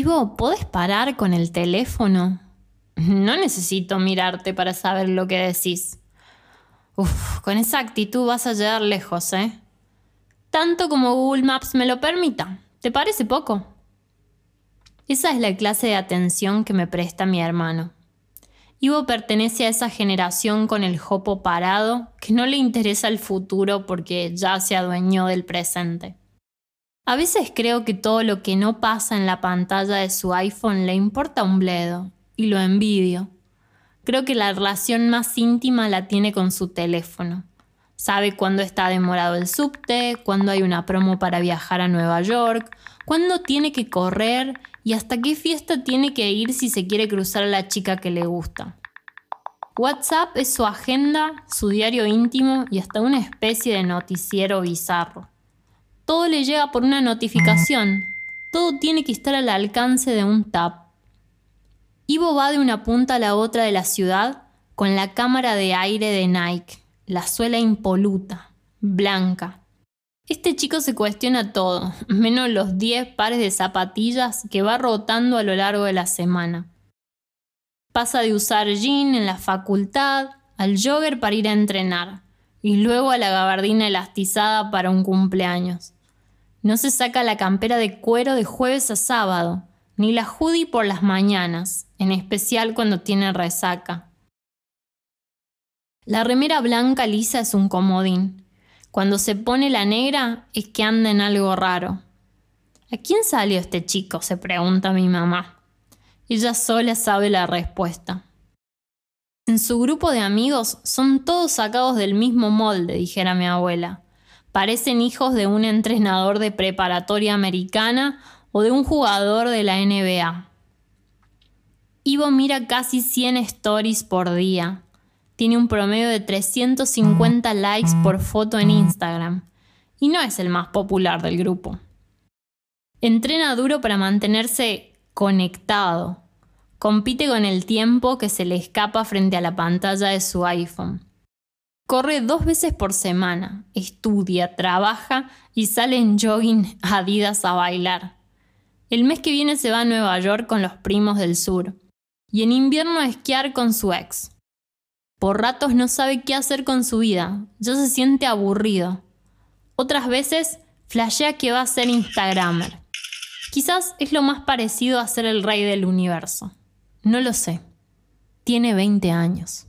Hijo, ¿podés parar con el teléfono? No necesito mirarte para saber lo que decís. Uf, con esa actitud vas a llegar lejos, ¿eh? Tanto como Google Maps me lo permita. ¿Te parece poco? Esa es la clase de atención que me presta mi hermano. Ivo pertenece a esa generación con el jopo parado que no le interesa el futuro porque ya se adueñó del presente. A veces creo que todo lo que no pasa en la pantalla de su iPhone le importa un bledo y lo envidio. Creo que la relación más íntima la tiene con su teléfono. Sabe cuándo está demorado el subte, cuándo hay una promo para viajar a Nueva York, cuándo tiene que correr y hasta qué fiesta tiene que ir si se quiere cruzar a la chica que le gusta. WhatsApp es su agenda, su diario íntimo y hasta una especie de noticiero bizarro. Todo le llega por una notificación, todo tiene que estar al alcance de un tap. Ivo va de una punta a la otra de la ciudad con la cámara de aire de Nike, la suela impoluta, blanca, este chico se cuestiona todo, menos los 10 pares de zapatillas que va rotando a lo largo de la semana. Pasa de usar jean en la facultad al jogger para ir a entrenar y luego a la gabardina elastizada para un cumpleaños. No se saca la campera de cuero de jueves a sábado, ni la hoodie por las mañanas, en especial cuando tiene resaca. La remera blanca lisa es un comodín, cuando se pone la negra es que anda en algo raro. ¿A quién salió este chico? se pregunta mi mamá. Ella sola sabe la respuesta. En su grupo de amigos son todos sacados del mismo molde, dijera mi abuela. Parecen hijos de un entrenador de preparatoria americana o de un jugador de la NBA. Ivo mira casi 100 stories por día tiene un promedio de 350 likes por foto en Instagram y no es el más popular del grupo. Entrena duro para mantenerse conectado. Compite con el tiempo que se le escapa frente a la pantalla de su iPhone. Corre dos veces por semana, estudia, trabaja y sale en jogging Adidas a bailar. El mes que viene se va a Nueva York con los primos del sur y en invierno a esquiar con su ex. Por ratos no sabe qué hacer con su vida, ya se siente aburrido. Otras veces flashea que va a ser Instagramer. Quizás es lo más parecido a ser el rey del universo. No lo sé. Tiene 20 años.